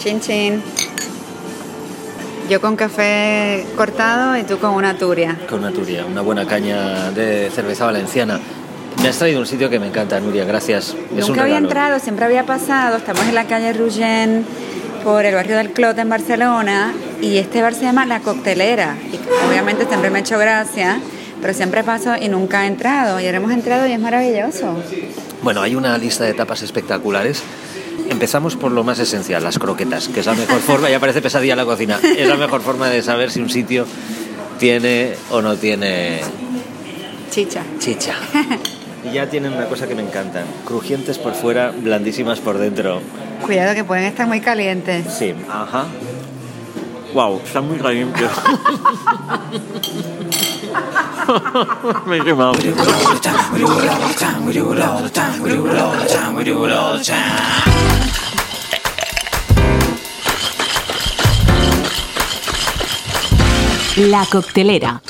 Chin chin. Yo con café cortado y tú con una turia. Con una turia, una buena caña de cerveza valenciana. Me has traído un sitio que me encanta, Nuria, gracias. Es Nunca había entrado, siempre había pasado. Estamos en la calle Ruggen, por el barrio del Clot en Barcelona, y este bar se llama La Coctelera. Y obviamente siempre me ha hecho gracia, pero siempre paso y nunca he entrado. Y ahora hemos entrado y es maravilloso. Bueno, hay una lista de tapas espectaculares. Empezamos por lo más esencial, las croquetas, que es la mejor forma, ya parece pesadilla la cocina, es la mejor forma de saber si un sitio tiene o no tiene... Chicha. Chicha. Y ya tienen una cosa que me encanta, crujientes por fuera, blandísimas por dentro. Cuidado que pueden estar muy calientes. Sí, ajá. Wow, están muy calientes. me he quemado. La coctelera.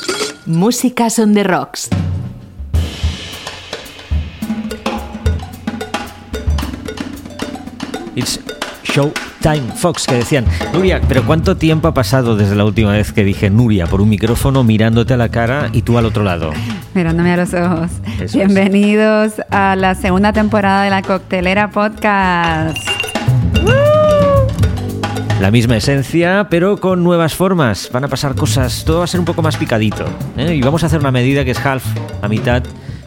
Música son de rocks. It's Showtime Fox, que decían, Nuria, pero ¿cuánto tiempo ha pasado desde la última vez que dije Nuria por un micrófono mirándote a la cara y tú al otro lado? Mirándome a los ojos. Bienvenidos a la segunda temporada de la Coctelera Podcast. La misma esencia, pero con nuevas formas. Van a pasar cosas, todo va a ser un poco más picadito. ¿eh? Y vamos a hacer una medida que es half, a mitad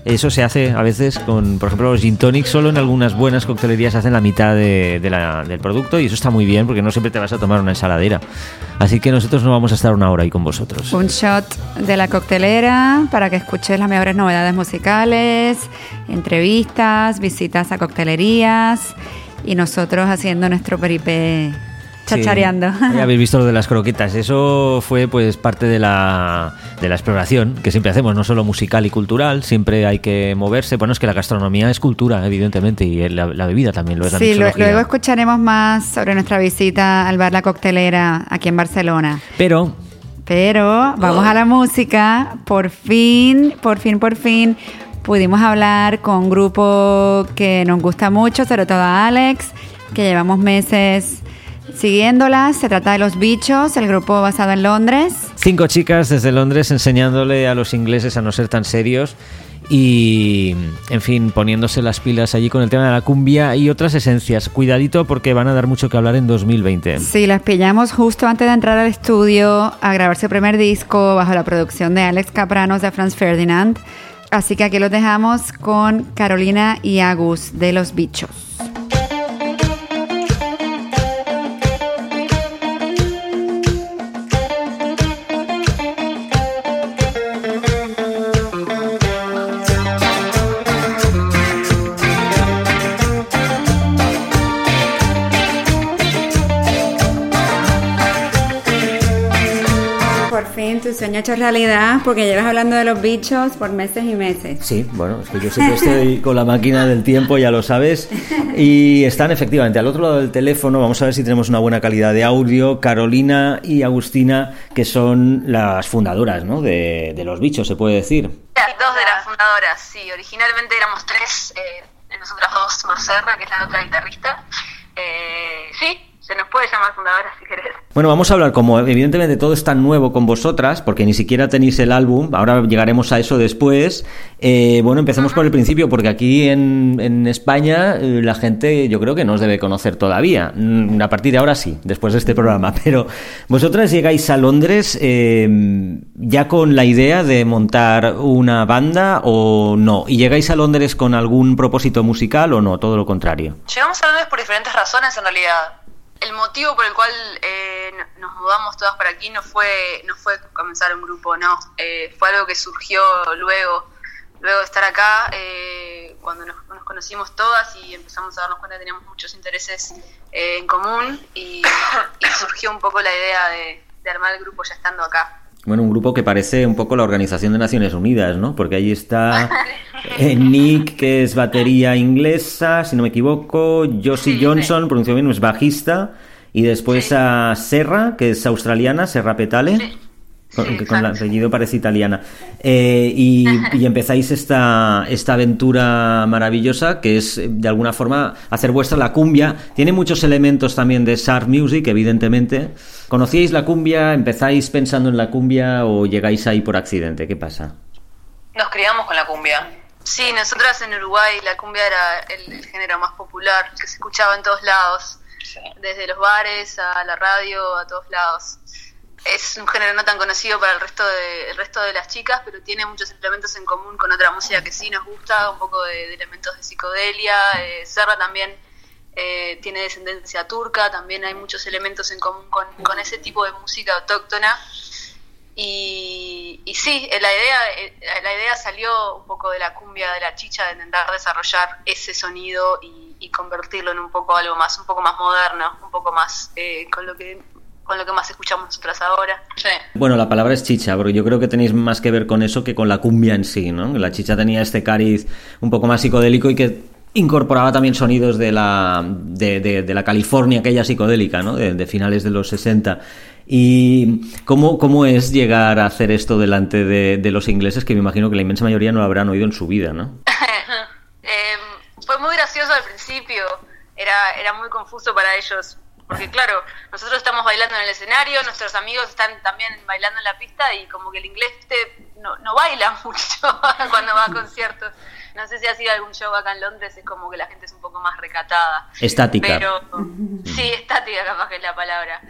eso se hace a veces con, por ejemplo, los gin tonics, solo en algunas buenas coctelerías hacen la mitad de, del producto y eso está muy bien porque no siempre te vas a tomar una ensaladera. Así que nosotros no vamos a estar una hora ahí con vosotros. Un shot de la coctelera para que escuches las mejores novedades musicales, entrevistas, visitas a coctelerías y nosotros haciendo nuestro peripé chachareando. Ya habéis visto lo de las croquetas. Eso fue pues parte de la, de la exploración que siempre hacemos, no solo musical y cultural, siempre hay que moverse. Bueno, es que la gastronomía es cultura, evidentemente, y la, bebida también lo es. Sí, luego escucharemos más sobre nuestra visita al bar La Coctelera aquí en Barcelona. Pero... Pero vamos a la música. Por fin, por fin, por fin pudimos hablar con un grupo que nos gusta mucho, sobre todo a Alex, que llevamos meses Siguiéndolas, se trata de Los Bichos, el grupo basado en Londres. Cinco chicas desde Londres enseñándole a los ingleses a no ser tan serios y, en fin, poniéndose las pilas allí con el tema de la cumbia y otras esencias. Cuidadito porque van a dar mucho que hablar en 2020. Sí, las pillamos justo antes de entrar al estudio a grabar su primer disco bajo la producción de Alex Capranos de Franz Ferdinand. Así que aquí los dejamos con Carolina y Agus de Los Bichos. Tu sueño hecho realidad porque llevas hablando de los bichos por meses y meses. Sí, bueno, es que yo siempre estoy con la máquina del tiempo, ya lo sabes. Y están efectivamente al otro lado del teléfono, vamos a ver si tenemos una buena calidad de audio, Carolina y Agustina, que son las fundadoras ¿no? de, los bichos, se puede decir. Dos de las fundadoras, sí, originalmente éramos tres, eh, nosotras dos más Serra, que es la otra guitarrista. Eh, se nos puede llamar fundadora si querés. Bueno, vamos a hablar, como evidentemente todo es tan nuevo con vosotras, porque ni siquiera tenéis el álbum, ahora llegaremos a eso después. Eh, bueno, empecemos por el principio, porque aquí en, en, España eh, la gente yo creo que no os debe conocer todavía. Mm, a partir de ahora sí, después de este programa. Pero vosotras llegáis a Londres eh, ya con la idea de montar una banda o no. ¿Y llegáis a Londres con algún propósito musical o no? Todo lo contrario. Llegamos a Londres por diferentes razones en realidad el motivo por el cual eh, nos mudamos todas para aquí no fue no fue comenzar un grupo, no. Eh, fue algo que surgió luego, luego de estar acá, eh, cuando nos, conocimos todas y empezamos a darnos cuenta que teníamos muchos intereses en común y, surgió un poco la idea de armar el grupo ya estando acá. Bueno, un grupo que parece un poco la Organización de Naciones Unidas, ¿no? Porque ahí está eh, Nick, que es batería inglesa, si no me equivoco, Josie Johnson, pronuncio bien, es bajista, y después a Serra, que es australiana, Serra Petale. Con, con el apellido parece italiana. Eh, y, y empezáis esta, esta aventura maravillosa que es eh, de alguna forma hacer vuestra la cumbia. Tiene muchos elementos también de Sharp Music, evidentemente. ¿Conocíais la cumbia? ¿Empezáis pensando en la cumbia o llegáis ahí por accidente? ¿Qué pasa? Nos criamos con la cumbia. Sí, nosotras en Uruguay la cumbia era el, el género más popular, que se escuchaba en todos lados, Sí. desde los bares a la radio, a todos lados. Es un género no tan conocido para el resto de, el resto de las chicas, pero tiene muchos elementos en común con otra música que sí nos gusta, un poco de, elementos de psicodelia. Eh, Serra también eh, tiene descendencia turca, también hay muchos elementos en común con, con ese tipo de música autóctona. Y, y sí, eh, la idea, eh, la idea salió un poco de la cumbia, de la chicha, de intentar desarrollar ese sonido y, y convertirlo en un poco algo más, un poco más moderno, un poco más eh, con lo que con lo que más escuchamos nosotras ahora. Sí. Bueno, la palabra es chicha, porque yo creo que tenéis más que ver con eso que con la cumbia en sí, ¿no? La chicha tenía este cariz un poco más psicodélico y que incorporaba también sonidos de la, de, de- de la California, aquella psicodélica, ¿no? De, de finales de los 60. ¿Y cómo, cómo es llegar a hacer esto delante de, de los ingleses, que me imagino que la inmensa mayoría no lo habrán oído en su vida, ¿no? Eh, fue muy gracioso al principio, era, era muy confuso para ellos, porque claro, nosotros estamos bailando en el escenario, nuestros amigos están también bailando en la pista y como que el inglés este no, no baila mucho cuando va a conciertos. No sé si ha sido algún show acá en Londres, es como que la gente es un poco más recatada. Estática. Pero sí, estática capaz que es la palabra.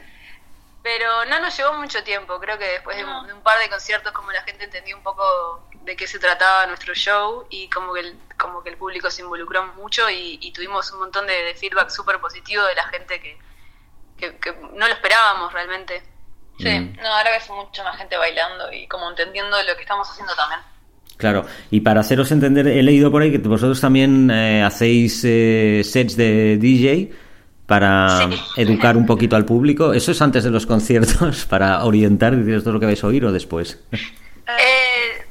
Pero no nos llevó mucho tiempo, creo que después de un, de un par de conciertos como la gente entendió un poco de qué se trataba nuestro show y como que el, como que el público se involucró mucho y, y tuvimos un montón de, de feedback súper positivo de la gente que, que, que no lo esperábamos realmente. Sí. Mm. No, ahora ves mucha más gente bailando y como entendiendo lo que estamos haciendo también. Claro, y para haceros entender, he leído por ahí que vosotros también eh, hacéis eh, sets de DJ para Sí. educar un poquito al público. ¿Eso es antes de los conciertos para orientar y decir esto es lo que vais a oír o después? Eh,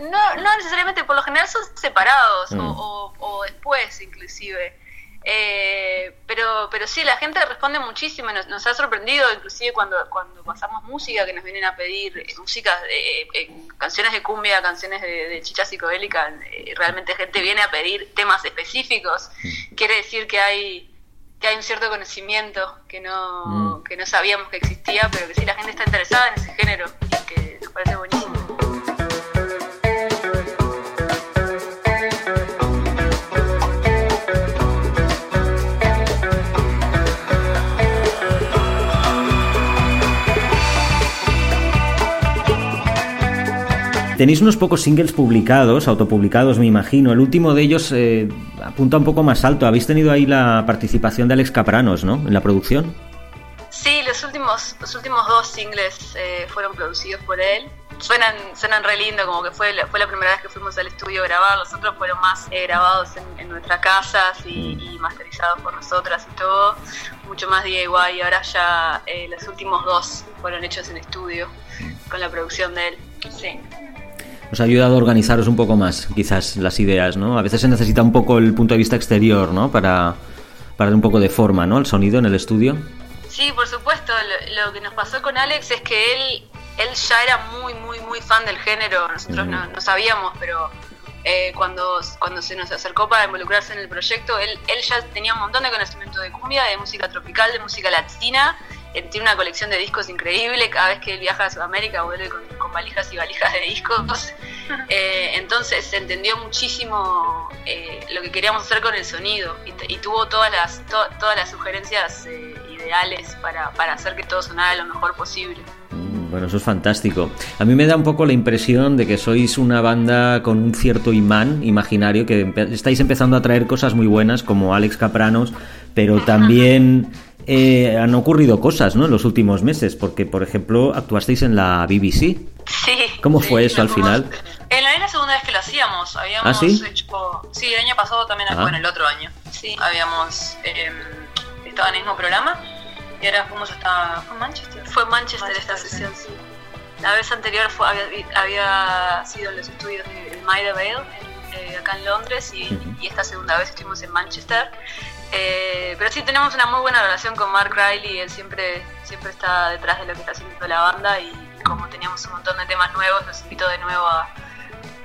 no, no necesariamente, por lo general son separados Mm. o, o- o después inclusive. Eh, pero, pero sí, la gente responde muchísimo, nos, nos ha sorprendido inclusive cuando, cuando pasamos música, que nos vienen a pedir eh, música, eh, eh, canciones de cumbia, canciones de, de chicha psicodélica, eh, realmente gente viene a pedir temas específicos, quiere decir que hay que hay un cierto conocimiento que no, Mm. que no sabíamos que existía, pero que sí la gente está interesada en ese género y que nos parece buenísimo. Tenéis unos pocos singles publicados, autopublicados me imagino. El último de ellos eh, apunta un poco más alto. Habéis tenido ahí la participación de Alex Capranos, ¿no? En la producción. Sí, los últimos, los últimos dos singles eh, fueron producidos por él. Suenan, suenan re lindo, como que fue la, fue la primera vez que fuimos al estudio a grabar. Los otros fueron más eh, grabados en, en nuestras casas y, y masterizados por nosotras y todo. Mucho más DIY. Y ahora ya eh, los últimos dos fueron hechos en estudio con la producción de él. Sí. Os ha ayudado a organizaros un poco más, quizás, las ideas, ¿no? A veces se necesita un poco el punto de vista exterior, ¿no? Para, para dar un poco de forma, ¿no? El sonido en el estudio. Sí, por supuesto. Lo, lo que nos pasó con Alex es que él, él ya era muy, muy, muy fan del género. Nosotros no, no sabíamos, pero eh, cuando, cuando se nos acercó para involucrarse en el proyecto, él, él ya tenía un montón de conocimiento de cumbia, de música tropical, de música latina. Él tiene una colección de discos increíble. Cada vez que él viaja a Sudamérica vuelve con, con valijas y valijas de discos. Eh, entonces se entendió muchísimo eh, lo que queríamos hacer con el sonido y, y tuvo todas las, to- todas las sugerencias eh, ideales para, para hacer que todo sonara lo mejor posible. Bueno, eso es fantástico. A mí me da un poco la impresión de que sois una banda con un cierto imán imaginario, que empe- estáis empezando a traer cosas muy buenas como Alex Capranos, pero también eh, han ocurrido cosas ¿no? en los últimos meses, porque por ejemplo actuasteis en la BBC. Sí. ¿Cómo Sí, fue eso al final? fuimos- En la, era la segunda vez que lo hacíamos. Habíamos ¿Ah, sí? hecho. Sí, el año pasado también, Ah. bueno, el otro año. Sí, habíamos eh, estado en el mismo programa y ahora fuimos hasta. ¿Fue Manchester? Fue Manchester esta sesión, sí. La vez anterior fue, había, había sido en los estudios de Maida Vale, en- eh, acá en Londres, y esta segunda vez estuvimos en Manchester. Eh, pero sí tenemos una muy buena relación con Mark Riley, él siempre, siempre está detrás de lo que está haciendo la banda y como teníamos un montón de temas nuevos, nos invitó de nuevo a,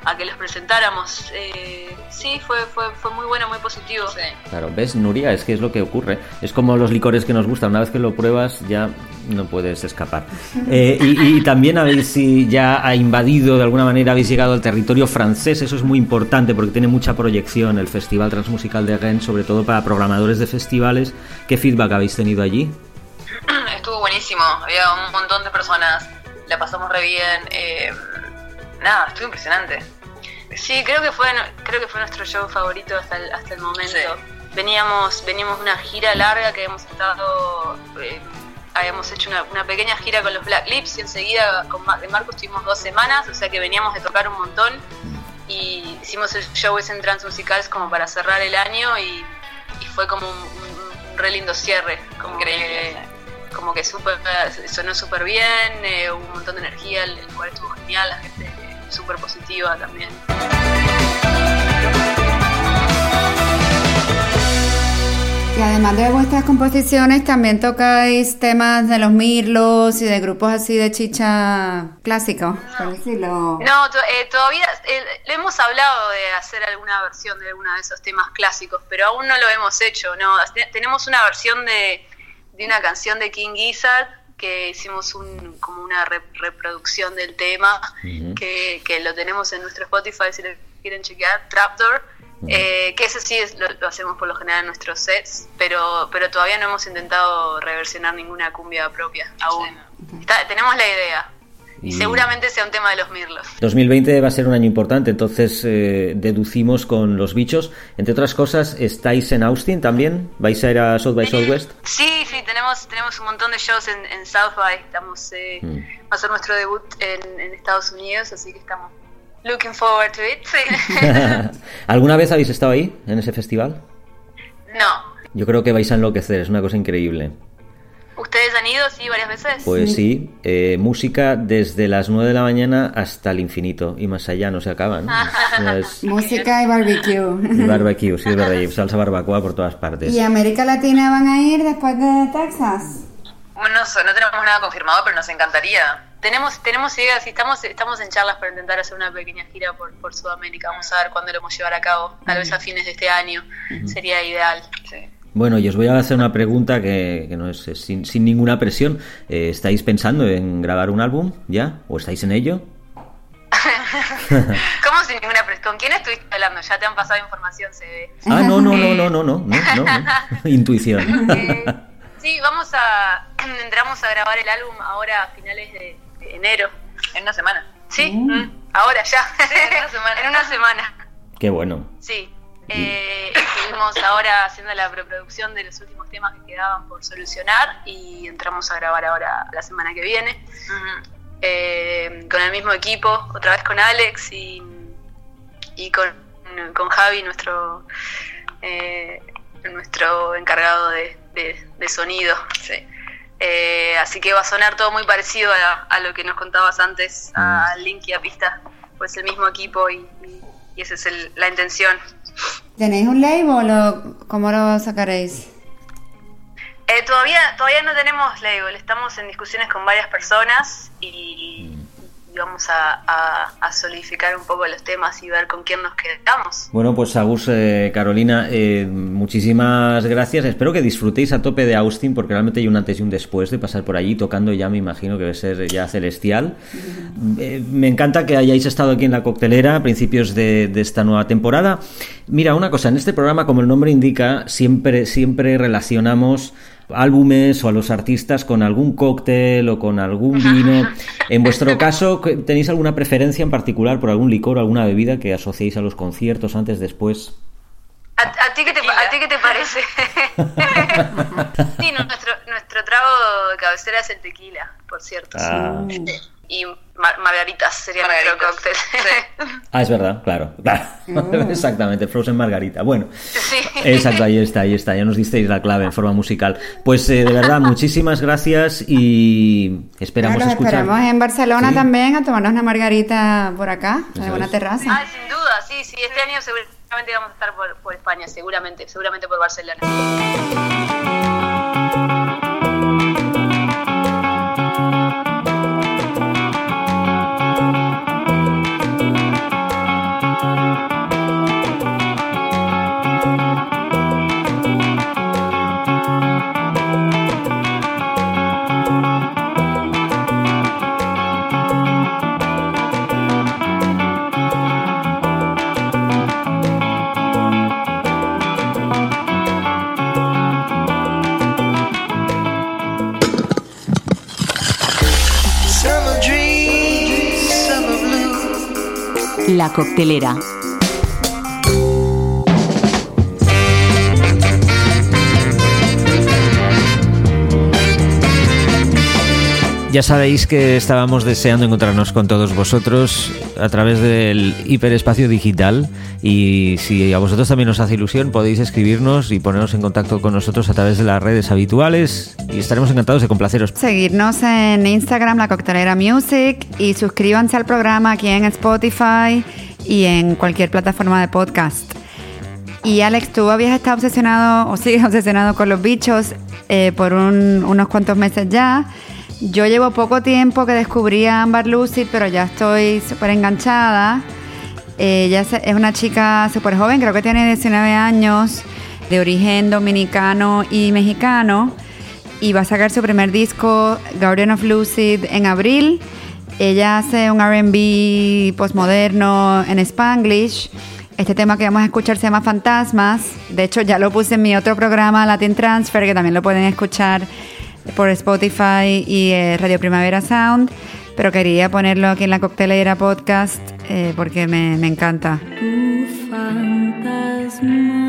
a que los presentáramos. Eh, sí, fue, fue, fue muy bueno, muy positivo. Claro, ves, Nuria, es que es lo que ocurre. Es como los licores que nos gustan. Una vez que lo pruebas, ya no puedes escapar. Eh, y, y también habéis si ya ha invadido, de alguna manera, habéis llegado al territorio francés. Eso es muy importante porque tiene mucha proyección el Festival Transmusical de Rennes, sobre todo para programadores de festivales. ¿Qué feedback habéis tenido allí? Estuvo buenísimo, había un montón de personas, la pasamos re bien. eh, nada, estuvo impresionante. Sí, creo que fue creo que fue nuestro show favorito hasta el, hasta el momento. Sí. Veníamos veníamos de una gira larga que hemos estado eh, habíamos hecho una, una pequeña gira con los Black Lips y enseguida con Ma- de Marcos tuvimos dos semanas, o sea que veníamos de tocar un montón y hicimos el show ese en Transmusicals como para cerrar el año y, y fue como un, un- un re lindo cierre, como Increíble, que, como que super, sonó súper bien, eh, hubo un montón de energía, el, el lugar estuvo genial, la gente súper positiva también. Y además de vuestras composiciones, también tocáis temas de los mirlos y de grupos así de chicha por decirlo. No, to- eh, todavía eh, le hemos hablado de hacer alguna versión de alguno de esos temas clásicos, pero aún no lo hemos hecho. No, Te- tenemos una versión de, de una canción de King Gizzard que hicimos un, como una re- reproducción del tema, que, que lo tenemos en nuestro Spotify si lo quieren chequear, Trapdoor. eh, que ese sí es, lo, lo hacemos por lo general en nuestros sets, pero, pero todavía no hemos intentado reversionar ninguna cumbia propia aún. Está- tenemos la idea. Y seguramente sea un tema de los mirlos. 2020 va a ser un año importante, entonces eh, deducimos con los bichos. Entre otras cosas, ¿estáis en Austin también? ¿Vais a ir a South by Southwest? Sí, sí, tenemos, tenemos un montón de shows en, en South by. Estamos, eh, Mm. Va a ser nuestro debut en, en Estados Unidos, así que estamos looking forward to it. Sí. ¿Alguna vez habéis estado ahí, en ese festival? no. Yo creo que vais a enloquecer, es una cosa increíble. ¿Ustedes han ido, sí, varias veces? Pues sí, eh, música desde las 9 de la mañana hasta el infinito y más allá, no se acaban. Es, Música y barbecue. y barbecue, sí, es verdad, y salsa barbacoa por todas partes. ¿Y América Latina van a ir después de Texas? Bueno, no, sé, no tenemos nada confirmado, pero nos encantaría. Tenemos, tenemos ideas, y estamos, estamos en charlas para intentar hacer una pequeña gira por, por Sudamérica. Vamos a ver cuándo lo vamos a llevar a cabo. Tal vez a fines de este año. Sería ideal. Sí. Bueno, y os voy a hacer una pregunta que, que no es, es sin, sin ninguna presión. Eh, ¿Estáis pensando en grabar un álbum ya? ¿O estáis en ello? ¿Cómo sin ninguna pres- ¿Con quién estuviste hablando? Ya te han pasado información, se ve. Ah, no, no, no, no, no, no, no, no, no. Intuición. Eh, sí, vamos a. Entramos a grabar el álbum ahora a finales de, de enero. En una semana. Sí, mm, ahora ya. en una semana. en una semana. Qué bueno. Sí. Eh, estuvimos ahora haciendo la preproducción de los últimos temas que quedaban por solucionar y entramos a grabar ahora la semana que viene. Eh, con el mismo equipo, otra vez con Alex y, y con, con Javi, nuestro eh, nuestro encargado de, de- de sonido. Sí. Eh, así que va a sonar todo muy parecido a, a lo que nos contabas antes, a Link y a Pista, pues el mismo equipo y, y- y esa es el- la intención. ¿Tenéis un label o cómo lo sacaréis? Eh, todavía, todavía no tenemos label, estamos en discusiones con varias personas y, a, a- a solidificar un poco los temas y ver con quién nos quedamos. Bueno, pues Agus, eh, Carolina, eh, muchísimas gracias. Espero que disfrutéis a tope de Austin, porque realmente hay un antes y un después de pasar por allí tocando ya, me imagino que debe ser ya celestial. Eh, me encanta que hayáis estado aquí en la coctelera a principios de, de esta nueva temporada. Mira, una cosa, en este programa, como el nombre indica, siempre, siempre relacionamos álbumes o a los artistas con algún cóctel o con algún vino. En vuestro caso, ¿tenéis alguna preferencia en particular por algún licor o alguna bebida que asociéis a los conciertos antes, después? ¿A, a ti, qué te, ¿A ti qué te parece? sí, nuestro, nuestro trago de cabecera es el tequila, por cierto. Ah. Y mar- margaritas sería nuestro cóctel. Ah, es verdad, claro, claro. Exactamente, Frozen Margarita. Bueno, sí. exacto, ahí está, ahí está. Ya nos disteis la clave en forma musical. Pues eh, de verdad, muchísimas gracias y esperamos Claro, escuchar. esperamos en Barcelona Sí. también a tomarnos una margarita por acá, en alguna es. terraza. Ah, sin duda, sí, sí. Este año seguramente vamos a estar por, por España, seguramente, seguramente por Barcelona. La coctelera. Ya sabéis que estábamos deseando encontrarnos con todos vosotros a través del hiperespacio digital y si a vosotros también os hace ilusión podéis escribirnos y ponernos en contacto con nosotros a través de las redes habituales y estaremos encantados de complaceros. Seguirnos en Instagram, La Coctelera Music y suscríbanse al programa aquí en Spotify y en cualquier plataforma de podcast. Y Alex, tú habías estado obsesionado o sigues obsesionado con los bichos eh, por un- unos cuantos meses ya. Yo llevo poco tiempo que descubrí a Amber Lucid, pero ya estoy súper enganchada. Ella es una chica súper joven, creo que tiene 19 años, de origen dominicano y mexicano. Y va a sacar su primer disco, Guardian of Lucid, en abril. Ella hace un RB postmoderno en Spanglish. Este tema que vamos a escuchar se llama Fantasmas. De hecho, ya lo puse en mi otro programa, Latin Transfer, que también lo pueden escuchar por Spotify y eh, Radio Primavera Sound. Pero quería ponerlo aquí en la Coctelera Podcast eh, porque me, me encanta. Tu fantasma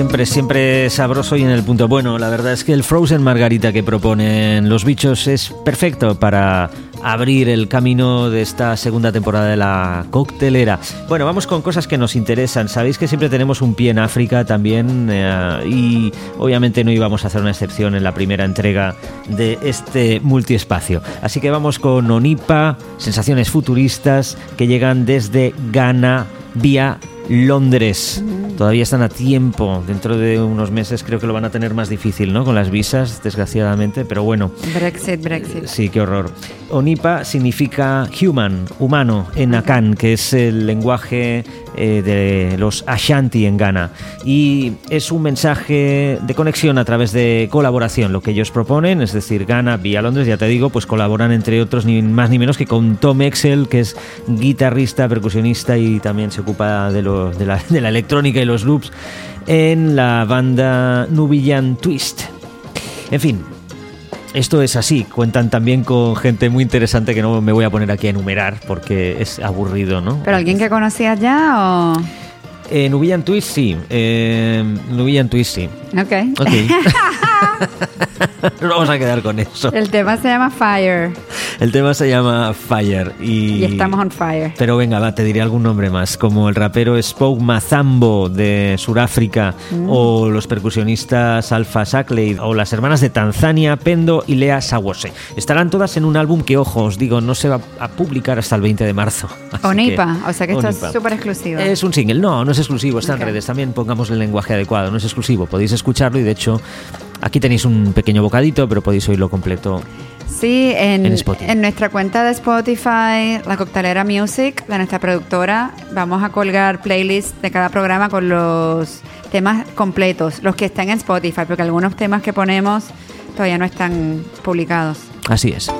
siempre, siempre sabroso y en el punto bueno. La verdad es que el Frozen Margarita que proponen los bichos es perfecto para abrir el camino de esta segunda temporada de la coctelera. Bueno, vamos con cosas que nos interesan. Sabéis que siempre tenemos un pie en África también eh, y obviamente no íbamos a hacer una excepción en la primera entrega de este multiespacio. Así que vamos con Onipa, sensaciones futuristas que llegan desde Ghana vía Londres. Todavía están a tiempo. Dentro de unos meses creo que lo van a tener más difícil, ¿no? Con las visas, desgraciadamente. Pero bueno, Brexit, Brexit. sí, qué horror. Onipa significa human, humano, en Akan, que es el lenguaje eh, de los Ashanti en Ghana. Y es un mensaje de conexión a través de colaboración, lo que ellos proponen, es decir, Ghana vía Londres, ya te digo, pues colaboran entre otros ni más ni menos que con Tom Excel, que es guitarrista, percusionista y también se ocupa de, lo- de la, de la electrónica y los loops en la banda Nubian Twist. En fin, esto es así, cuentan también con gente muy interesante que no me voy a poner aquí a enumerar porque es aburrido, ¿no? ¿Pero alguien que conocías ya o...? Eh, Nubian Twist sí, eh, Nubian Twist sí. Ok. Ok. Nos vamos a quedar con eso. El tema se llama Fire El tema se llama Fire y... y estamos on fire. Pero venga, va, te diré algún nombre más, como el rapero Spoke Mazambo de Sudáfrica, o los percusionistas Alpha Sackley, o las hermanas de Tanzania, Pendo y Lea Sawose. Estarán todas en un álbum que, ojo, os digo, no se va a publicar hasta el 20 de marzo. Onipa, que- o sea que esto Onipa. es súper exclusivo. Es un single, no, no es exclusivo, está Ok. en redes. También pongamos el lenguaje adecuado, no es exclusivo. Podéis escucharlo y de hecho aquí tenéis un pequeño bocadito, pero podéis oírlo completo. Sí, en, En Spotify. en nuestra cuenta de Spotify, La Coctelera Music, de nuestra productora, vamos a colgar playlists de cada programa con los temas completos, los que están en Spotify, porque algunos temas que ponemos todavía no están publicados. Así es.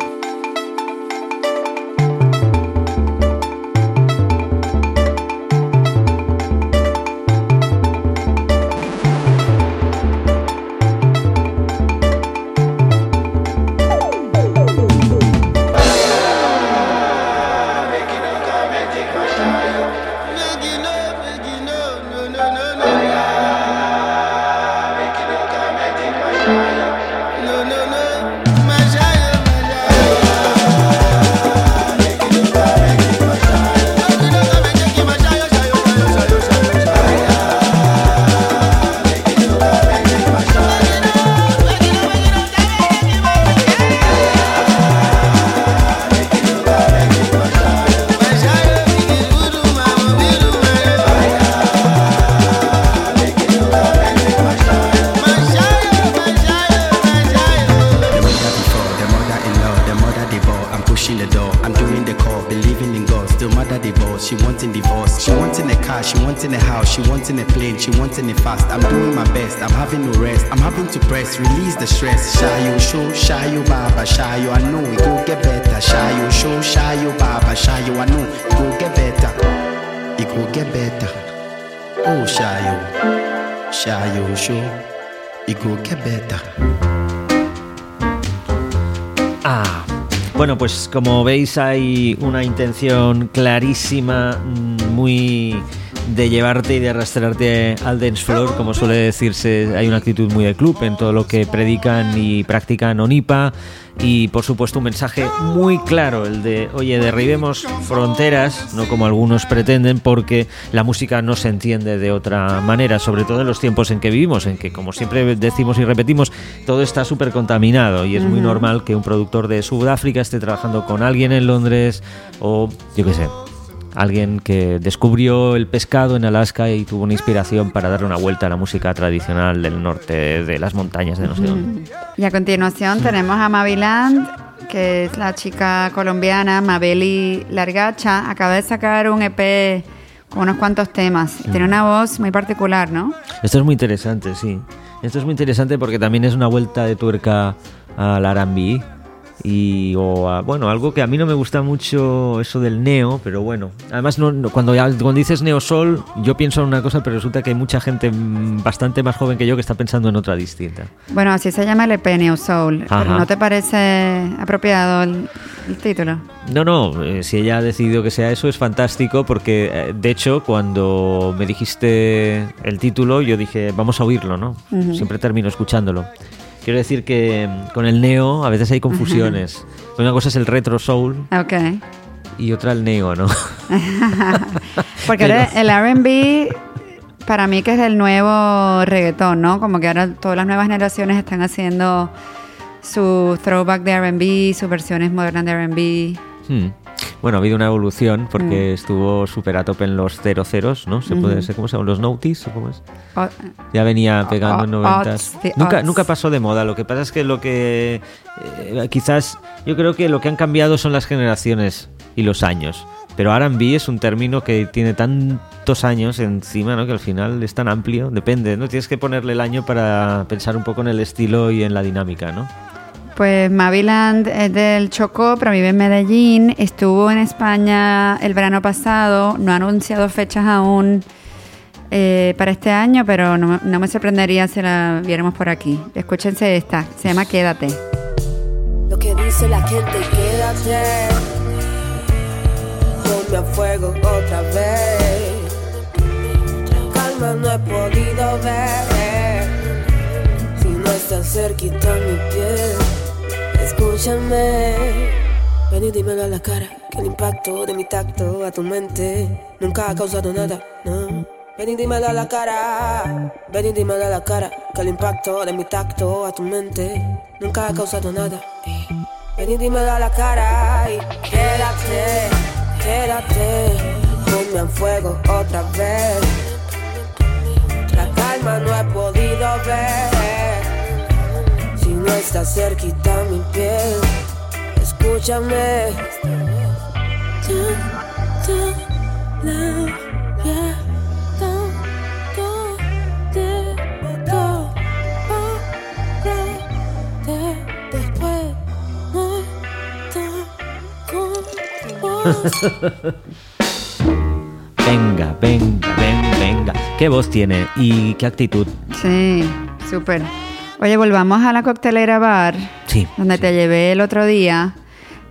Fast. I'm doing my best, I'm having no rest. I'm having to press, release the stress. Shy you show, shy you baba, shy you I know it go get better. Shy you show, shy you baba, shy you I know it go get better. It go get better. Oh shy you show, it go get better. Ah, bueno, pues como veis hay una intención clarísima, mm, muy de llevarte y de arrastrarte al dance floor, como suele decirse, hay una actitud muy de club en todo lo que predican y practican Onipa y por supuesto un mensaje muy claro, el de, oye, derribemos fronteras, no como algunos pretenden, porque la música no se entiende de otra manera, sobre todo en los tiempos en que vivimos, en que como siempre decimos y repetimos, todo está súper contaminado y es muy normal que un productor de Sudáfrica esté trabajando con alguien en Londres o yo qué sé, alguien que descubrió el pescado en Alaska y tuvo una inspiración para darle una vuelta a la música tradicional del norte de las montañas de no sé dónde. Y a continuación tenemos a Maviland, que es la chica colombiana, Mabeli Largacha. Acaba de sacar un EP con unos cuantos temas. Tiene una voz muy particular, ¿no? Esto es muy interesante, sí. Esto es muy interesante porque también es una vuelta de tuerca al R&B y o a- bueno algo que a mí no me gusta mucho eso del neo pero bueno además no, no- cuando cuando dices neo sol yo pienso en una cosa pero resulta que hay mucha gente bastante más joven que yo que está pensando en otra distinta Bueno, así se llama el EP Neo Soul. Ajá. Pero ¿no te parece apropiado el, el título? No, no, eh, si ella ha decidido que sea eso es fantástico porque eh, de hecho cuando me dijiste el título yo dije vamos a oírlo, ¿no? Siempre termino escuchándolo. Quiero decir que mm, con el neo a veces hay confusiones. Una cosa es el retro soul Ok. y otra el neo, ¿no? Porque Pero- ahora el RB, para mí que es el nuevo reggaetón, ¿no? Como que ahora todas las nuevas generaciones están haciendo su throwback de RB, sus versiones modernas de RB. Hmm. Bueno, ha habido una evolución porque estuvo súper a tope en los cero ceros, ¿no? Se puede ser, ¿cómo se llaman? ¿Los notis o cómo es? O- Ya venía pegando en O- noventas. odds, the Nunca, nunca pasó de moda. Lo que pasa es que lo que eh, quizás yo creo que lo que han cambiado son las generaciones y los años. Pero R&B es un término que tiene tantos años encima, ¿no? Que al final es tan amplio. Depende, ¿no? Tienes que ponerle el año para pensar un poco en el estilo y en la dinámica, ¿no? Pues Maviland es del Chocó, pero vive en Medellín. Estuvo en España el verano pasado. No ha anunciado fechas aún eh, para este año, pero no, no me sorprendería si la viéramos por aquí. Escúchense esta. Se llama Quédate. Lo que dice la gente, quédate. Ponme a fuego otra vez. Calma, no he podido ver. Si no estás cerquita mi piel, escúchame. Ven y dímelo a la cara. Que el impacto de mi tacto a tu mente nunca ha causado nada, no. Ven y dímelo a la cara. Ven y dímelo a la cara. Que el impacto de mi tacto a tu mente nunca ha causado nada. Ven y dímelo a la cara y quédate, quédate, ponme a fuego otra vez. La calma no he podido ver. No estás cerquita mi piel, escúchame. Venga, venga, venga, venga. ¿Qué voz tiene y qué actitud? Sí, súper. Oye, volvamos a la coctelera bar, Sí. donde te llevé el otro día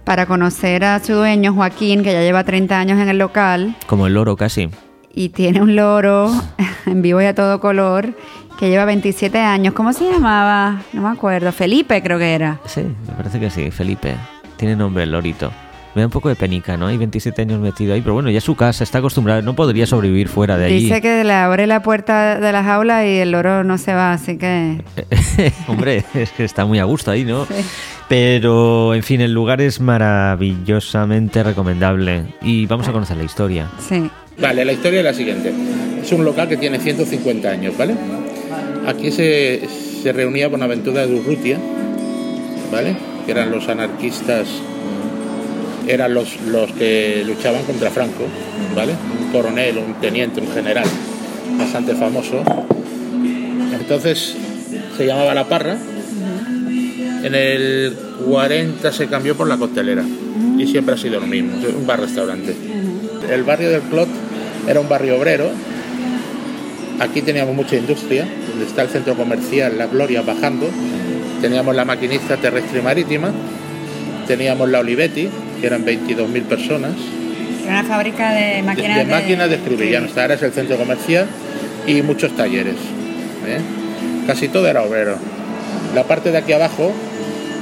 para conocer a su dueño, Joaquín, que ya lleva 30 años en el local Como el loro casi. y tiene un loro en vivo y a todo color que lleva 27 años. ¿Cómo se llamaba? No me acuerdo. Felipe creo que era. Sí, me parece que sí, Felipe. Tiene nombre el lorito. Me da un poco de penica, ¿no? Hay 27 años metido ahí, pero bueno, ya es su casa, está acostumbrado, no podría sobrevivir fuera de allí. Dice que le abre la puerta de la jaula y el loro no se va, así que... Hombre, es que está muy a gusto ahí, ¿no? Pero, en fin, el lugar es maravillosamente recomendable y vamos a conocer la historia. Sí. Vale, la historia es la siguiente. Es un local que tiene 150 años, ¿vale? Aquí se, se reunía Bonaventura de Urrutia, ¿vale? Que eran los anarquistas eran los, los que luchaban contra Franco, ¿vale? Un coronel, un teniente, un general bastante famoso. Entonces se llamaba La Parra. En el 40 se cambió por La Costelera y siempre ha sido lo mismo, un bar-restaurante. El barrio del Clot era un barrio obrero. Aquí teníamos mucha industria, donde está el centro comercial La Gloria bajando. Teníamos la maquinista terrestre y marítima. Teníamos la Olivetti, que eran 22.000 personas. Era una fábrica de máquinas de máquinas de escribir, ya no está, ahora es el centro comercial y muchos talleres. ¿eh? Casi todo era obrero. La parte de aquí abajo,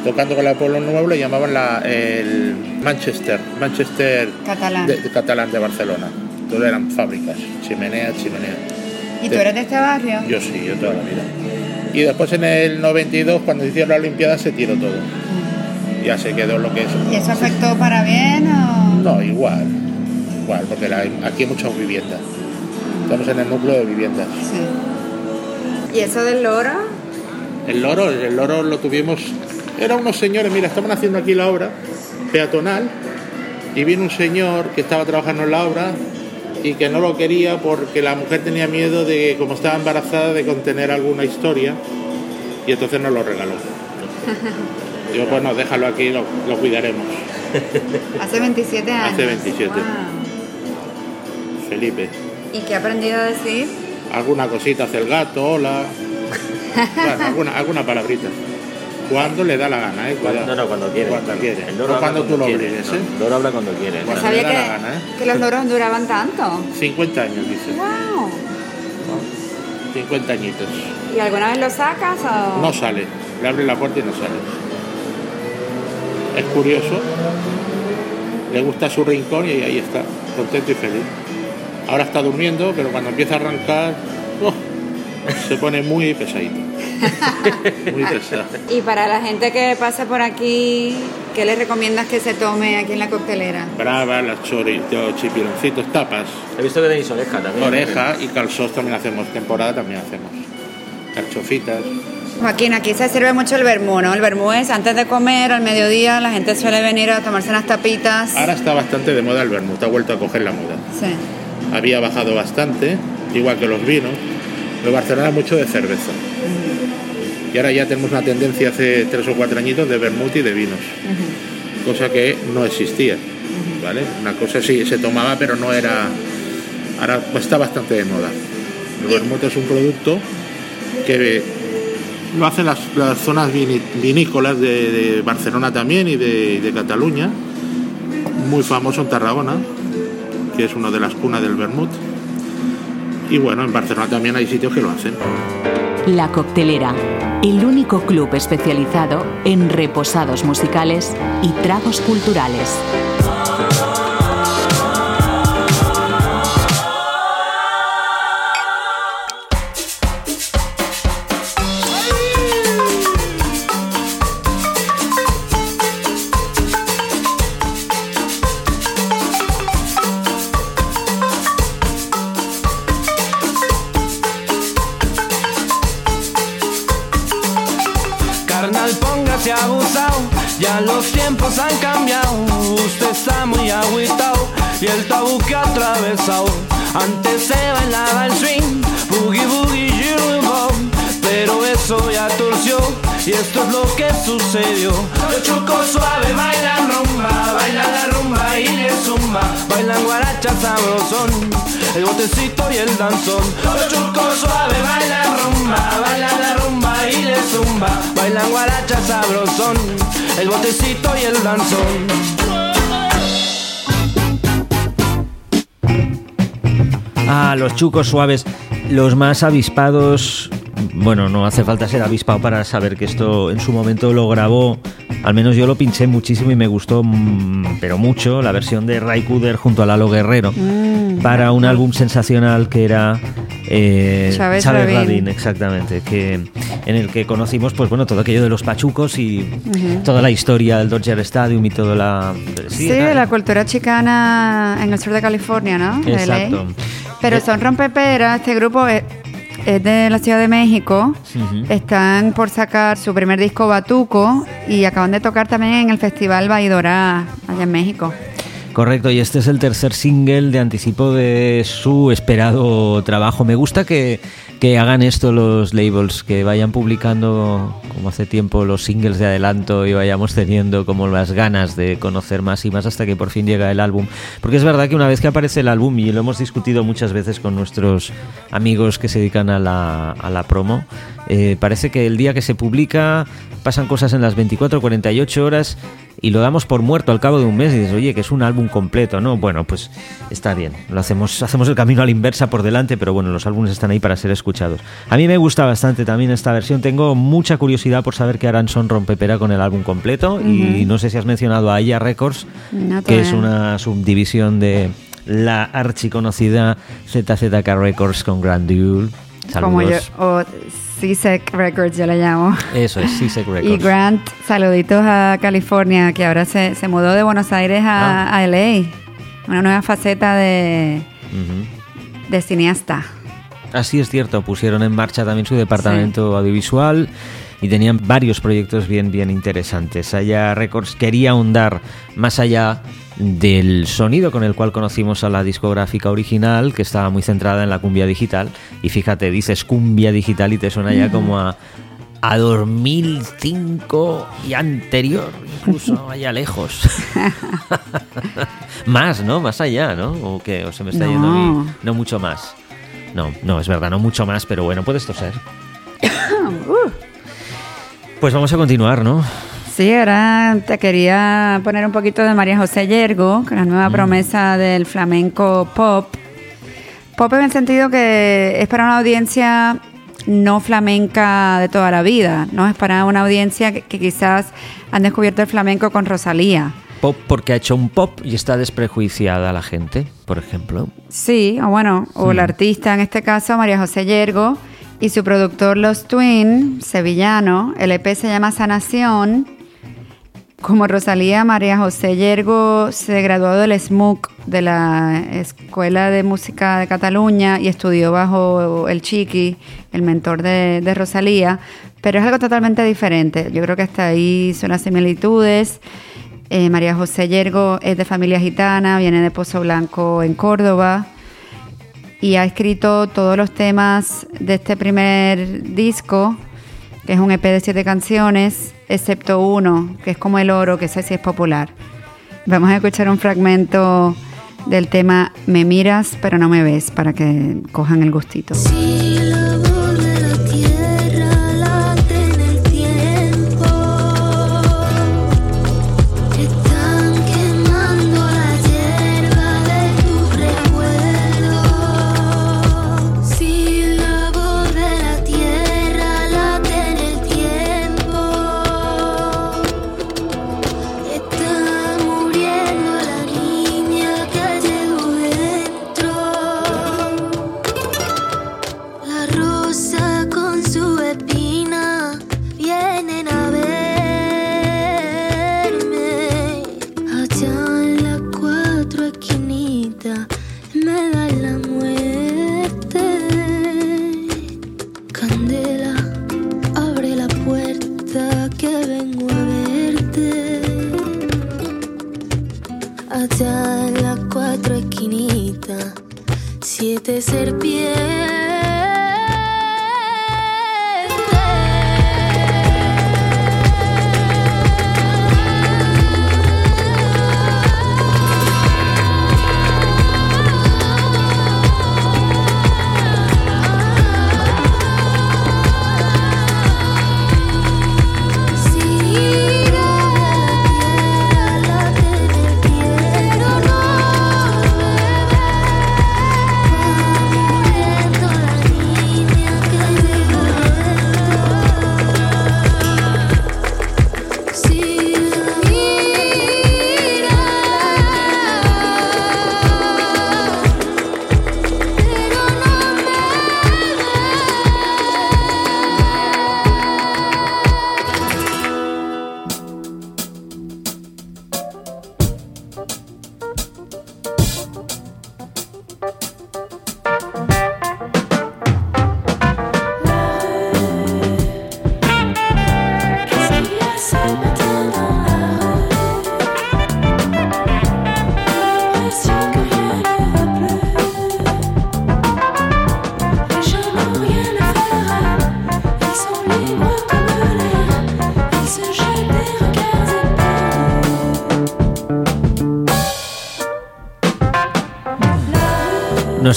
tocando con la Pueblo Nuevo, le llamaban la, el Manchester, Manchester Catalán. de, de catalán de Barcelona. Todo eran fábricas, chimenea, chimenea. ¿Y tú eres de este barrio? Yo sí, yo toda la vida. Y después en el 92, cuando hicieron la Olimpiada, se tiró todo. Ya se quedó lo que es. ¿Y eso afectó para bien o...? No, igual. Igual, porque la- aquí hay muchas viviendas. Estamos en el núcleo de viviendas. ¿Y eso del loro? El loro, el loro lo tuvimos. Eran unos señores, mira, estaban haciendo aquí la obra peatonal y vino un señor que estaba trabajando en la obra y que no lo quería porque la mujer tenía miedo de, como estaba embarazada, de contener alguna historia y entonces nos lo regaló. Digo, pues no, déjalo aquí, lo, lo cuidaremos. Hace 27 años. Hace 27. Wow. Felipe. ¿Y qué ha aprendido a decir? Alguna cosita hace el gato, hola. Bueno, alguna, alguna palabrita. Cuando le da la gana, ¿eh? Cuidado. No, no, cuando quiere. Cuando quiere. El loro habla cuando tú lo quiere, obligues, no, ¿eh? El loro habla cuando quiere. Bueno, sabía le da la que, gana, ¿eh? que los loros duraban tanto. 50 años, dice. Wow. 50 añitos. ¿Y alguna vez lo sacas o...? No sale. Le abre la puerta y no sale. Es curioso. Le gusta su rincón y ahí está, contento y feliz. Ahora está durmiendo, pero cuando empieza a arrancar, ¡oh! se pone muy pesadito. muy pesado. Y para la gente que pase por aquí, ¿qué le recomiendas que se tome aquí en la coctelera? Brava, las choritos, chipironcitos, tapas, He visto que tenéis oreja también. oreja y calzós también hacemos, temporada también hacemos. Carchofitas. Joaquín, aquí se sirve mucho el vermú, ¿no? El vermú es antes de comer, al mediodía, la gente suele venir a tomarse unas tapitas. Ahora está bastante de moda el vermut, ha vuelto a coger la moda. Sí. Había bajado bastante, igual que los vinos. Pero Barcelona mucho de cerveza. Y ahora ya tenemos una tendencia hace tres o cuatro añitos de vermut y de vinos. Cosa que no existía. ¿Vale? Una cosa sí, se tomaba, pero no era. Ahora está bastante de moda. El vermut es un producto que lo hacen las, las zonas vinícolas de, Barcelona también y de, de Cataluña. Muy famoso en Tarragona, que es una de las cunas del vermut. Y bueno, en Barcelona también hay sitios que lo hacen. La Coctelera, el único club especializado en reposados musicales y tragos culturales. Antes se bailaba el swing, boogie boogie, jill bob, pero eso ya torció y esto es lo que sucedió. Los chucos suave bailan rumba, bailan la rumba y le zumba, bailan guaracha sabrosón, el botecito y el danzón. Los chucos suave bailan rumba, bailan la rumba y le zumba, bailan guaracha sabrosón, el botecito y el danzón. Ah, los chucos suaves, los más avispados. Bueno, no hace falta ser avispado para saber que esto en su momento lo grabó. Al menos yo lo pinché muchísimo y me gustó, mm, pero mucho, la versión de Ray Cooder junto a Lalo Guerrero para un álbum sensacional que era eh, Chávez. Rabin, exactamente, que en el que conocimos, pues bueno, todo aquello de los pachucos y toda la historia del Dodger Stadium y toda la Sí, de la cultura chicana en el sur de California, ¿no? De. Exacto. Pero son rompeperas, este grupo es, es de la Ciudad de México. Están por sacar su primer disco Batuco y acaban de tocar también en el Festival Baidora allá en México. Correcto, y este es el tercer single de anticipo de su esperado trabajo. Me gusta que, que hagan esto los labels, que vayan publicando como hace tiempo los singles de adelanto y vayamos teniendo como las ganas de conocer más y más hasta que por fin llega el álbum. Porque es verdad que una vez que aparece el álbum, y lo hemos discutido muchas veces con nuestros amigos que se dedican a la, a la promo, eh, parece que el día que se publica pasan cosas en las 24 48 horas y lo damos por muerto al cabo de un mes y dices, oye, que es un álbum completo, ¿no? Bueno, pues está bien, lo hacemos, hacemos el camino a la inversa por delante, pero bueno, los álbumes están ahí para ser escuchados. A mí me gusta bastante también esta versión, tengo mucha curiosidad por saber qué harán Son Rompepera con el álbum completo y no sé si has mencionado a Aya Records, No, que es una subdivisión de la archiconocida ZZK Records con Grand Duel. Como yo, Saludos. CSEC Records yo le llamo. Eso es, CSEC Records. Y Grant, saluditos a California, que ahora se, se mudó de Buenos Aires a, Ah. a LA. Una nueva faceta de, de cineasta. Así es cierto, pusieron en marcha también su departamento audiovisual y tenían varios proyectos bien, bien interesantes. Allá Records quería ahondar más allá del sonido con el cual conocimos a la discográfica original, que estaba muy centrada en la cumbia digital. Y fíjate, dices cumbia digital y te suena ya como a, a 2005 y anterior, incluso allá lejos. más, ¿no? Más allá, ¿no? ¿O qué? ¿O se me está No. yendo a mí? No mucho más. No, no, es verdad, no mucho más, pero bueno, puedes toser. Pues vamos a continuar, ¿no? Sí, ahora te quería poner un poquito de María José Yergo, la Mm. nueva promesa del flamenco pop. Pop en el sentido que es para una audiencia no flamenca de toda la vida, ¿no? Es para una audiencia que, que quizás han descubierto el flamenco con Rosalía. Pop porque ha hecho un pop y está desprejuiciada la gente, por ejemplo. Sí, o bueno, o el artista en este caso, María José Yergo, y su productor Los Twin, sevillano. El EP se llama Sanación. Como Rosalía, María José Yergo se graduó del SMUC de la Escuela de Música de Cataluña y estudió bajo el Chiqui, el mentor de, Rosalía, pero es algo totalmente diferente. Yo creo que hasta ahí son las similitudes. Eh, María José Yergo es de familia gitana, viene de Pozo Blanco en Córdoba y ha escrito todos los temas de este primer disco, que es un EP de siete canciones, excepto uno, que es como el oro, que ese sí es popular. Vamos a escuchar un fragmento del tema Me miras pero no me ves, para que cojan el gustito.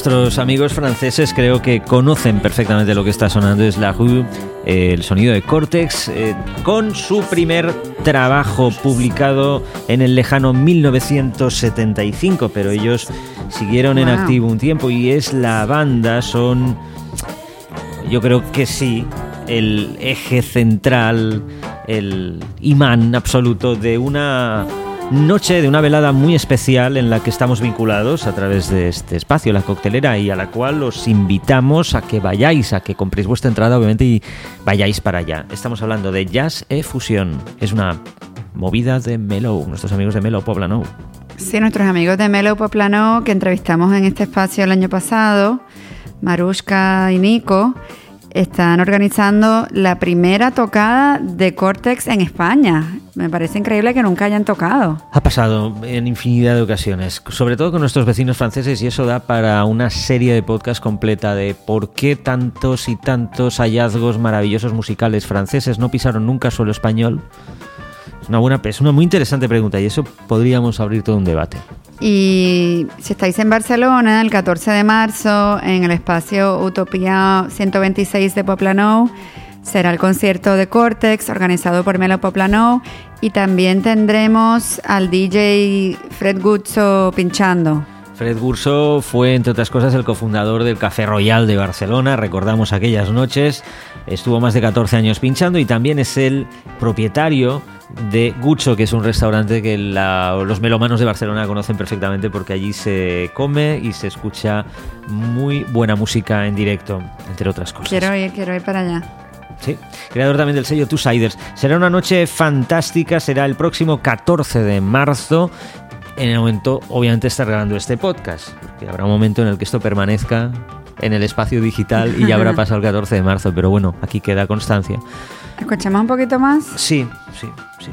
Nuestros amigos franceses creo que conocen perfectamente lo que está sonando, es la Rue, eh, el sonido de Cortex, eh, con su primer trabajo publicado en el lejano 1975, pero ellos siguieron en activo un tiempo y es la banda, son, yo creo que sí, el eje central, el imán absoluto de una noche, de una velada muy especial en la que estamos vinculados a través de este espacio, la coctelera, y a la cual os invitamos a que vayáis, a que compréis vuestra entrada, obviamente, y vayáis para allá. Estamos hablando de Jazz e Fusión. Es una movida de Melo, nuestros amigos de Melo Poblano. Sí, nuestros amigos de Melo Poplano que entrevistamos en este espacio el año pasado, Marushka y Nico, están organizando la primera tocada de Cortex en España. Me parece increíble que nunca hayan tocado. Ha pasado en infinidad de ocasiones, sobre todo con nuestros vecinos franceses, y eso da para una serie de podcast completa de por qué tantos y tantos hallazgos maravillosos musicales franceses no pisaron nunca suelo español. Una buena, es una muy interesante pregunta y eso podríamos abrir todo un debate. Y si estáis en Barcelona, el 14 de marzo, en el espacio Utopía 126 de Poplano, será el concierto de Cortex organizado por Melo Poplano y también tendremos al DJ Fred Guzzo pinchando. Fred Gurso fue, entre otras cosas, el cofundador del Café Royal de Barcelona. Recordamos aquellas noches. Estuvo más de 14 años pinchando y también es el propietario de Gucho, que es un restaurante que la- los melomanos de Barcelona conocen perfectamente porque allí se come y se escucha muy buena música en directo, entre otras cosas. Quiero ir, quiero ir para allá. Sí, creador también del sello Two Siders. Será una noche fantástica, será el próximo 14 de marzo. En el momento, obviamente, está grabando este podcast, porque habrá un momento en el que esto permanezca en el espacio digital y ya habrá pasado el 14 de marzo, pero bueno, aquí queda constancia. ¿Escuchamos un poquito más? Sí, sí, sí.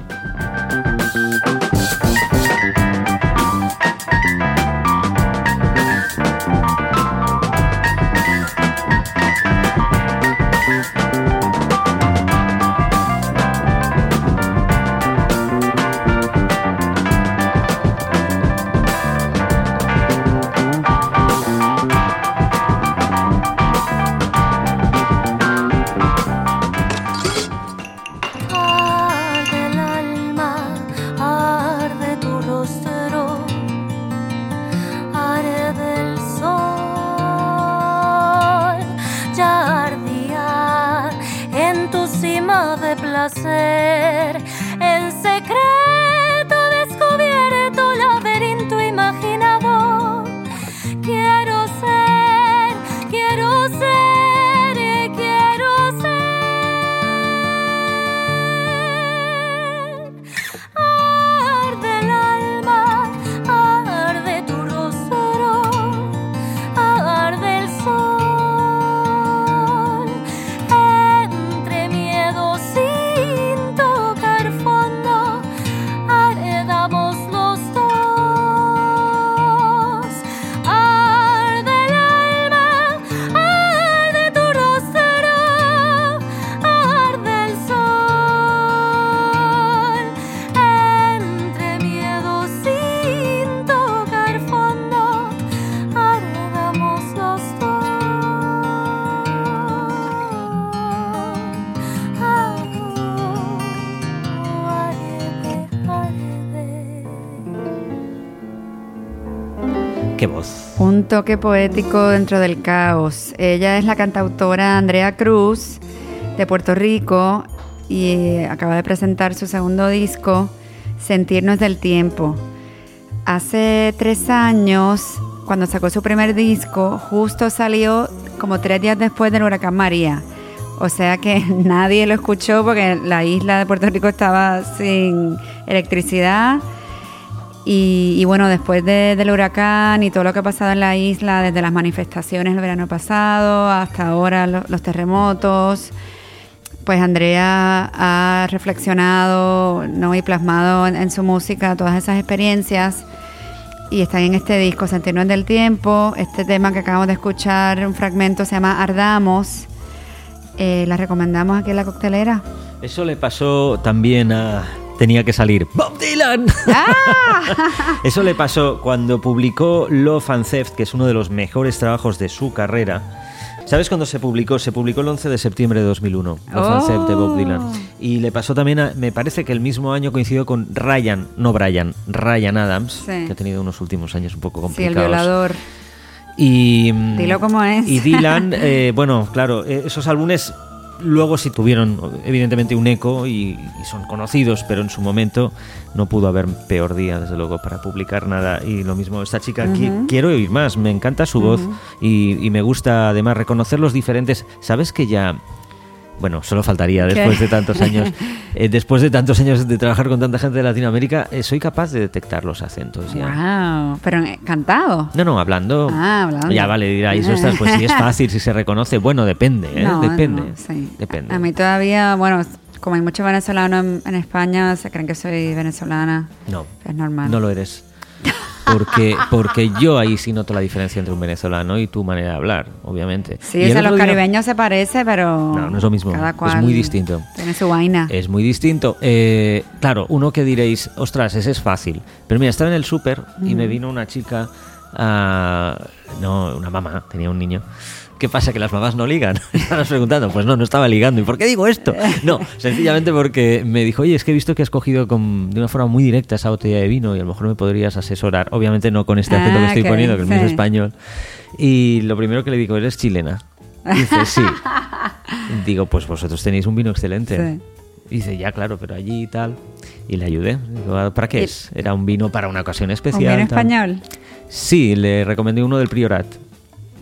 Toque poético dentro del caos. Ella es la cantautora Andrea Cruz de Puerto Rico y acaba de presentar su segundo disco, Sentirnos del Tiempo. Hace tres años, cuando sacó su primer disco, justo salió como tres días después del huracán María. O sea que nadie lo escuchó porque la isla de Puerto Rico estaba sin electricidad. Y, y bueno, después de- del huracán y todo lo que ha pasado en la isla, desde las manifestaciones el verano pasado hasta ahora lo- los terremotos, pues Andrea ha reflexionado ¿no? y plasmado en, en su música todas esas experiencias y están en este disco, Sentirnos del Tiempo. Este tema que acabamos de escuchar, un fragmento, se llama Ardamos. Eh, la recomendamos aquí en la coctelera. Eso le pasó también a tenía que salir Bob Dylan. ¡Ah! Eso le pasó cuando publicó Love and Theft, que es uno de los mejores trabajos de su carrera. ¿Sabes cuándo se publicó? Se publicó el 11 de septiembre de 2001, Love and Theft de Bob Oh. Dylan. Y le pasó también, a- me parece que el mismo año coincidió con Ryan, no Brian, Ryan Adams, Sí. que ha tenido unos últimos años un poco Sí, el complicados. violador. Y, Dilo como es. Y Dylan, eh, bueno, claro, eh, esos álbumes luego sí tuvieron evidentemente un eco y, y son conocidos, pero en su momento no pudo haber peor día, desde luego, para publicar nada. Y lo mismo, esta chica, qui- quiero oír más, me encanta su voz y, y me gusta además reconocer los diferentes. ¿Sabes que ya... Bueno, solo faltaría ¿Qué? después de tantos años, eh, después de tantos años de trabajar con tanta gente de Latinoamérica, eh, soy capaz de detectar los acentos ya. Wow, pero eh, cantado. No, no, hablando. Ah, hablando. Ya vale, dirá, eso está, pues sí es fácil, si se reconoce. Bueno, depende, ¿eh? No, depende. no, sí. Depende. A mí todavía, bueno, como hay muchos venezolanos en, en España, se creen que soy venezolana. No, Es normal. no lo eres. Porque, porque yo ahí sí noto la diferencia entre un venezolano y tu manera de hablar, obviamente. Sí, Y o sea, los caribeños se parece, pero. No, no es lo mismo. Cada Es cual muy distinto. Tiene su vaina. Es muy distinto. Eh, claro, uno que diréis, ostras, ese es fácil. Pero mira, estaba en el súper y me Mm. vino una chica, ah, no, una mamá, tenía un niño. ¿Qué pasa? ¿Que las mamás no ligan? Estabas preguntando. Pues no, no estaba ligando. ¿Y por qué digo esto? No, sencillamente porque me dijo, oye, es que he visto que has cogido con- de una forma muy directa esa botella de vino y a lo mejor me podrías asesorar. Obviamente no con este acento que Ah, estoy ok, poniendo, que el mío es sí. español. Y lo primero que le digo, ¿eres chilena? Dice, sí. Digo, pues vosotros tenéis un vino excelente. Sí. Dice, ya, claro, pero allí y tal. Y le ayudé. Digo, "¿Ah, ¿para qué es? Era un vino para una ocasión ¿Un especial. vino tal". español? Sí, le recomendé uno del Priorat.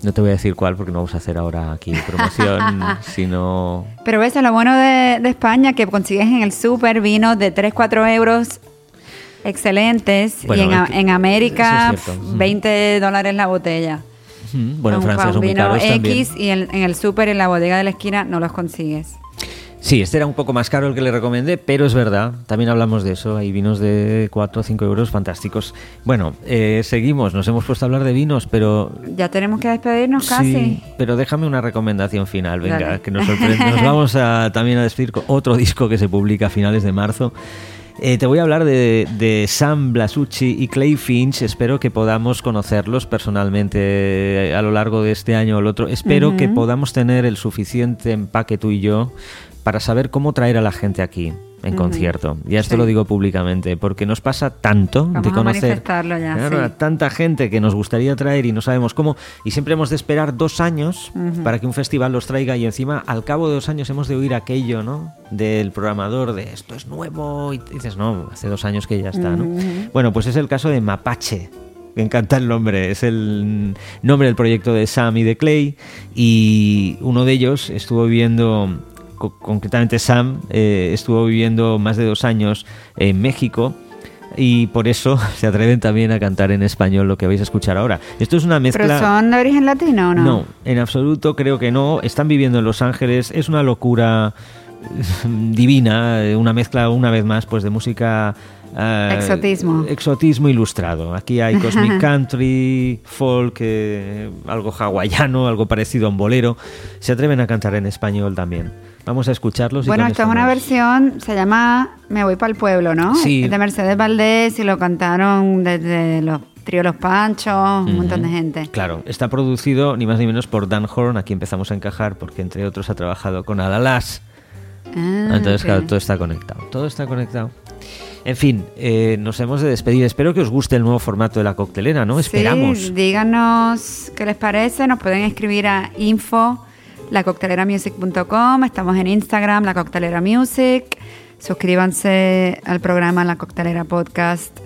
No te voy a decir cuál porque no vamos a hacer ahora aquí promoción, sino... Pero ves, lo bueno de, de España que consigues en el súper vinos de 3, 4 euros excelentes Bueno, y en, el- en América es cierto. Mm. 20 dólares la botella. Bueno, en Francia son muy caros también. X y en, en el súper, en la bodega de la esquina, no los consigues. Sí, este era un poco más caro el que le recomendé, pero es verdad, también hablamos de eso, hay vinos de 4 o 5 euros fantásticos. Bueno, eh, seguimos, nos hemos puesto a hablar de vinos, pero... Ya tenemos que despedirnos Sí, casi. pero déjame una recomendación final, venga, Dale. que nos sorprende. Nos vamos a, también a despedir con otro disco que se publica a finales de marzo. Eh, te voy a hablar de, de Sam Blasucci y Clay Finch. Espero que podamos conocerlos personalmente eh, a lo largo de este año o el otro. Espero que podamos tener el suficiente empaque tú y yo para saber cómo traer a la gente aquí en concierto. Y esto Sí. lo digo públicamente, porque nos pasa tanto Vamos de a conocer manifestarlo ya, Claro, sí. a tanta gente que nos gustaría traer y no sabemos cómo. Y siempre hemos de esperar dos años para que un festival los traiga y encima al cabo de dos años hemos de oír aquello, ¿no? Del programador de esto es nuevo y dices, no, hace dos años que ya está, ¿no? Bueno, pues es el caso de Mapache. Me encanta el nombre, es el nombre del proyecto de Sam y de Clay y uno de ellos estuvo viviendo, co- concretamente Sam, eh, estuvo viviendo más de dos años en México y por eso se atreven también a cantar en español lo que vais a escuchar ahora. Esto es una mezcla... ¿Pero son de origen latino o no? No, en absoluto creo que no. Están viviendo en Los Ángeles. Es una locura divina, eh, una mezcla una vez más pues de música eh, Exotismo. exotismo ilustrado. Aquí hay cosmic country, folk, eh, algo hawaiano, algo parecido a un bolero. Se atreven a cantar en español también. Vamos a escucharlos. y Bueno, esta es una versión, se llama Me voy para el pueblo, ¿no? Sí. Es de Mercedes Valdés y lo cantaron desde los trío Los Panchos, un montón de gente. Claro, está producido ni más ni menos por Dan Horn. Aquí empezamos a encajar porque entre otros ha trabajado con Alalas. Ah, Entonces, ok. claro, todo está conectado. Todo está conectado. En fin, eh, nos hemos de despedir. Espero que os guste el nuevo formato de la coctelera, ¿no? Esperamos. Sí, díganos qué les parece. Nos pueden escribir a info lacocteleramusic.com. Estamos en Instagram, La Coctelera Music. Suscríbanse al programa La Coctelera Podcast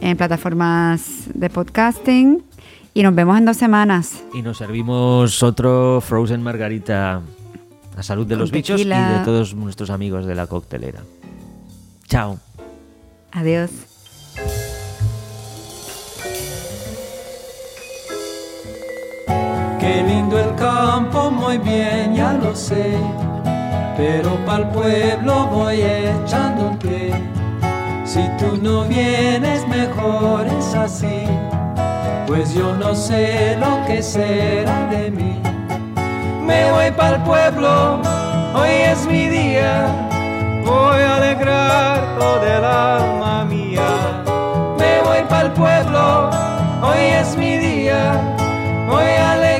en plataformas de podcasting. Y nos vemos en dos semanas. Y nos servimos otro Frozen Margarita a salud de Con los bichos y de todos nuestros amigos de la coctelera. Chao. Adiós. Qué lindo el campo, muy bien, ya lo sé. Pero pa'l pueblo voy echando un pie. Si tú no vienes, mejor es así. Pues yo no sé lo que será de mí. Me voy pa'l pueblo, hoy es mi día. voy a alegrar todo el alma mía. Me voy para el pueblo, hoy es mi día, voy a alegrar